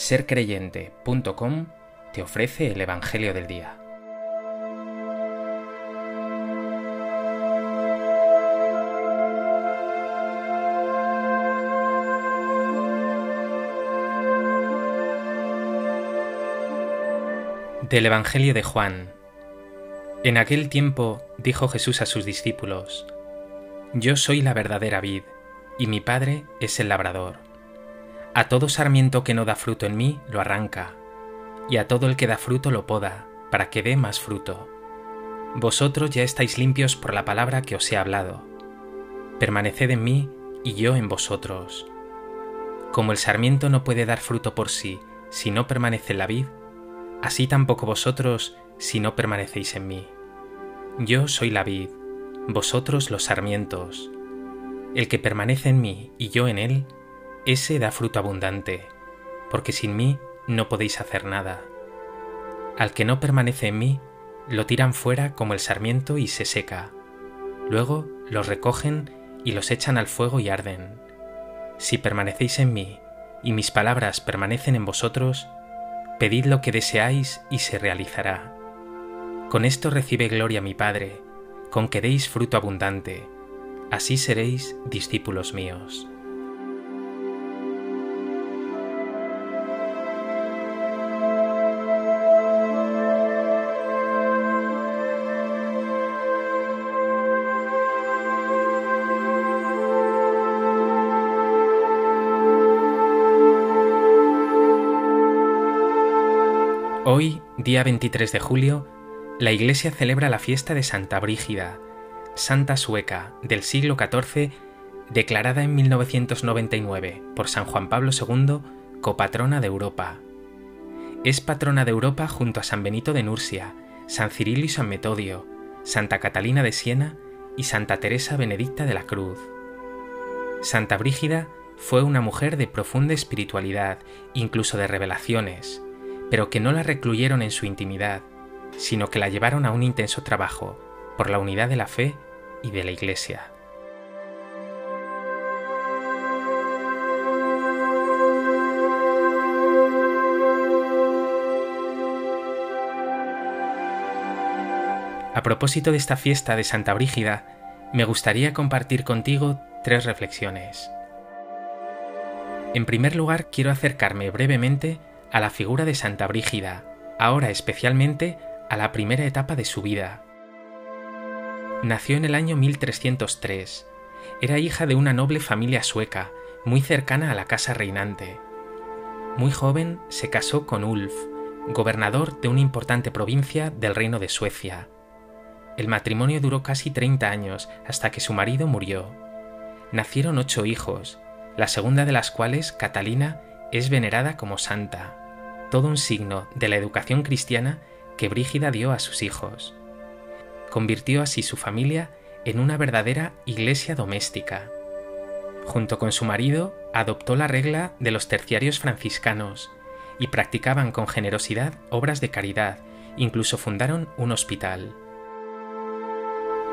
sercreyente.com te ofrece el Evangelio del Día. Del Evangelio de Juan. En aquel tiempo dijo Jesús a sus discípulos, Yo soy la verdadera vid, y mi Padre es el labrador. A todo sarmiento que no da fruto en mí lo arranca, y a todo el que da fruto lo poda, para que dé más fruto. Vosotros ya estáis limpios por la palabra que os he hablado. Permaneced en mí y yo en vosotros. Como el sarmiento no puede dar fruto por sí si no permanece en la vid, así tampoco vosotros si no permanecéis en mí. Yo soy la vid, vosotros los sarmientos. El que permanece en mí y yo en él, ese da fruto abundante, porque sin mí no podéis hacer nada. Al que no permanece en mí, lo tiran fuera como el sarmiento y se seca. Luego los recogen y los echan al fuego y arden. Si permanecéis en mí y mis palabras permanecen en vosotros, pedid lo que deseáis y se realizará. Con esto recibe gloria mi Padre, con que deis fruto abundante, así seréis discípulos míos. Hoy, día 23 de julio, la Iglesia celebra la fiesta de Santa Brígida, santa sueca del siglo XIV, declarada en 1999 por San Juan Pablo II copatrona de Europa. Es patrona de Europa junto a San Benito de Nursia, San Cirilo y San Metodio, Santa Catalina de Siena y Santa Teresa Benedicta de la Cruz. Santa Brígida fue una mujer de profunda espiritualidad, incluso de revelaciones, pero que no la recluyeron en su intimidad, sino que la llevaron a un intenso trabajo por la unidad de la fe y de la Iglesia. A propósito de esta fiesta de Santa Brígida, me gustaría compartir contigo tres reflexiones. En primer lugar, quiero acercarme brevemente a la figura de Santa Brígida, ahora especialmente a la primera etapa de su vida. Nació en el año 1303. Era hija de una noble familia sueca, muy cercana a la casa reinante. Muy joven se casó con Ulf, gobernador de una importante provincia del reino de Suecia. El matrimonio duró casi 30 años hasta que su marido murió. Nacieron ocho hijos, la segunda de las cuales, Catalina, es venerada como santa todo un signo de la educación cristiana que Brígida dio a sus hijos. Convirtió así su familia en una verdadera iglesia doméstica. Junto con su marido, adoptó la regla de los terciarios franciscanos y practicaban con generosidad obras de caridad, incluso fundaron un hospital.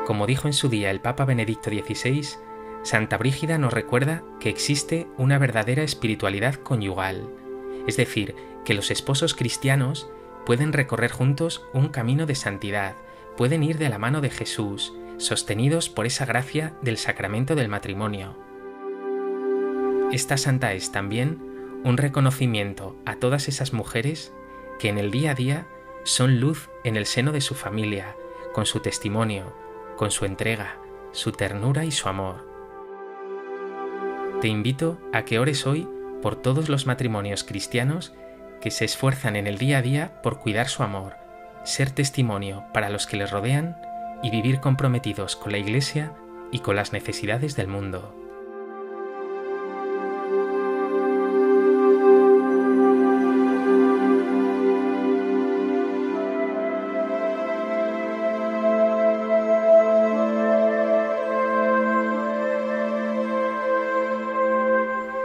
Como dijo en su día el Papa Benedicto XVI, Santa Brígida nos recuerda que existe una verdadera espiritualidad conyugal, es decir, que los esposos cristianos pueden recorrer juntos un camino de santidad, pueden ir de la mano de Jesús, sostenidos por esa gracia del sacramento del matrimonio. Esta santa es también un reconocimiento a todas esas mujeres que en el día a día son luz en el seno de su familia, con su testimonio, con su entrega, su ternura y su amor. Te invito a que ores hoy por todos los matrimonios cristianos que se esfuerzan en el día a día por cuidar su amor, ser testimonio para los que les rodean y vivir comprometidos con la Iglesia y con las necesidades del mundo.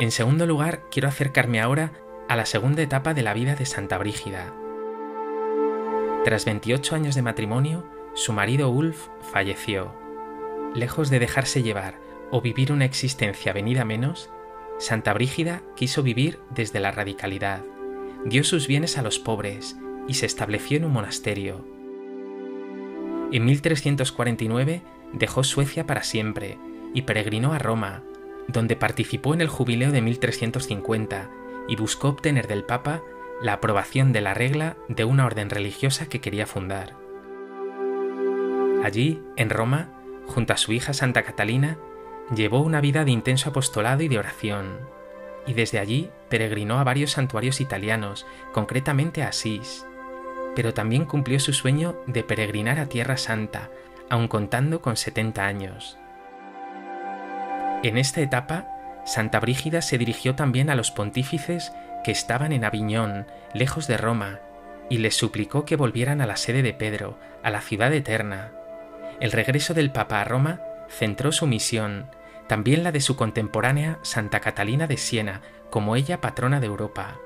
En segundo lugar, quiero acercarme ahora a la segunda etapa de la vida de Santa Brígida. Tras 28 años de matrimonio, su marido Ulf falleció. Lejos de dejarse llevar o vivir una existencia venida menos, Santa Brígida quiso vivir desde la radicalidad, dio sus bienes a los pobres y se estableció en un monasterio. En 1349 dejó Suecia para siempre y peregrinó a Roma, donde participó en el jubileo de 1350 y buscó obtener del Papa la aprobación de la regla de una orden religiosa que quería fundar. Allí, en Roma, junto a su hija Santa Catalina, llevó una vida de intenso apostolado y de oración, y desde allí peregrinó a varios santuarios italianos, concretamente a Asís, pero también cumplió su sueño de peregrinar a Tierra Santa, aun contando con 70 años. En esta etapa, Santa Brígida se dirigió también a los pontífices que estaban en Aviñón, lejos de Roma, y les suplicó que volvieran a la sede de Pedro, a la ciudad eterna. El regreso del Papa a Roma centró su misión, también la de su contemporánea Santa Catalina de Siena, como ella patrona de Europa.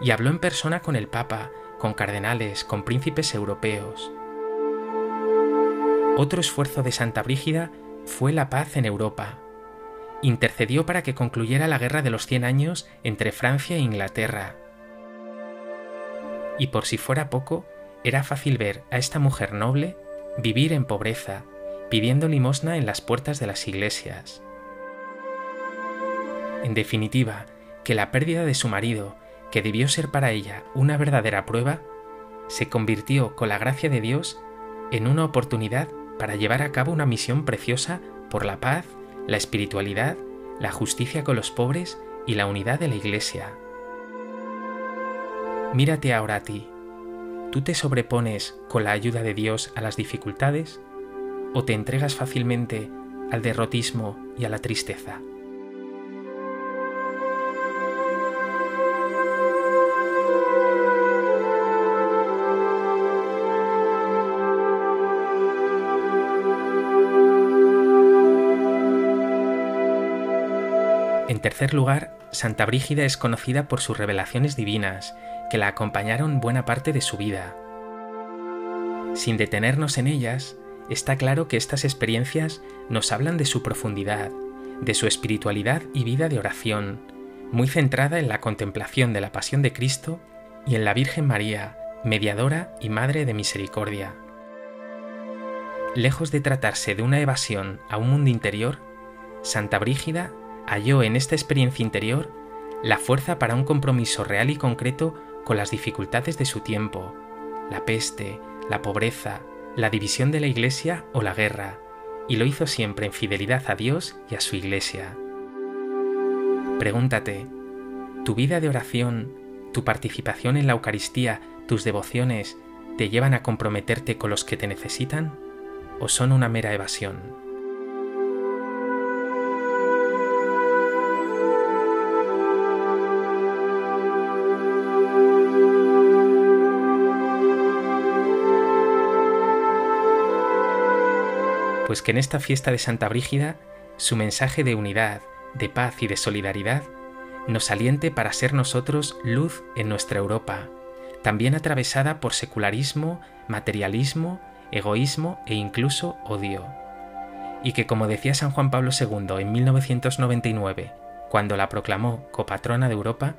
Y habló en persona con el Papa, con cardenales, con príncipes europeos. Otro esfuerzo de Santa Brígida fue la paz en Europa. Intercedió para que concluyera la guerra de los Cien Años entre Francia e Inglaterra. Y por si fuera poco, era fácil ver a esta mujer noble vivir en pobreza, pidiendo limosna en las puertas de las iglesias. En definitiva, que la pérdida de su marido que debió ser para ella una verdadera prueba, se convirtió con la gracia de Dios en una oportunidad para llevar a cabo una misión preciosa por la paz, la espiritualidad, la justicia con los pobres y la unidad de la Iglesia. Mírate ahora a ti. ¿Tú te sobrepones con la ayuda de Dios a las dificultades o te entregas fácilmente al derrotismo y a la tristeza? Tercer lugar, Santa Brígida es conocida por sus revelaciones divinas, que la acompañaron buena parte de su vida. Sin detenernos en ellas, está claro que estas experiencias nos hablan de su profundidad, de su espiritualidad y vida de oración, muy centrada en la contemplación de la pasión de Cristo y en la Virgen María, mediadora y Madre de Misericordia. Lejos de tratarse de una evasión a un mundo interior, Santa Brígida halló en esta experiencia interior la fuerza para un compromiso real y concreto con las dificultades de su tiempo, la peste, la pobreza, la división de la Iglesia o la guerra, y lo hizo siempre en fidelidad a Dios y a su Iglesia. Pregúntate, ¿tu vida de oración, tu participación en la Eucaristía, tus devociones, te llevan a comprometerte con los que te necesitan o son una mera evasión? Pues que en esta fiesta de Santa Brígida su mensaje de unidad, de paz y de solidaridad nos aliente para ser nosotros luz en nuestra Europa, también atravesada por secularismo, materialismo, egoísmo e incluso odio. Y que como decía San Juan Pablo II en 1999, cuando la proclamó copatrona de Europa,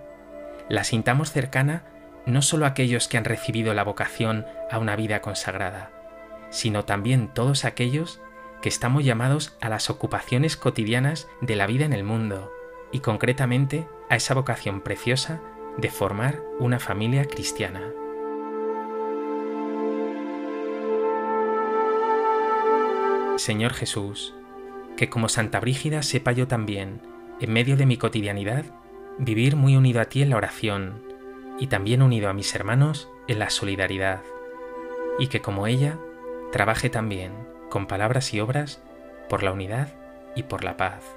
la sintamos cercana no solo aquellos que han recibido la vocación a una vida consagrada, sino también todos aquellos que estamos llamados a las ocupaciones cotidianas de la vida en el mundo y concretamente a esa vocación preciosa de formar una familia cristiana. Señor Jesús, que como Santa Brígida sepa yo también, en medio de mi cotidianidad, vivir muy unido a ti en la oración y también unido a mis hermanos en la solidaridad, y que como ella, trabaje también con palabras y obras por la unidad y por la paz.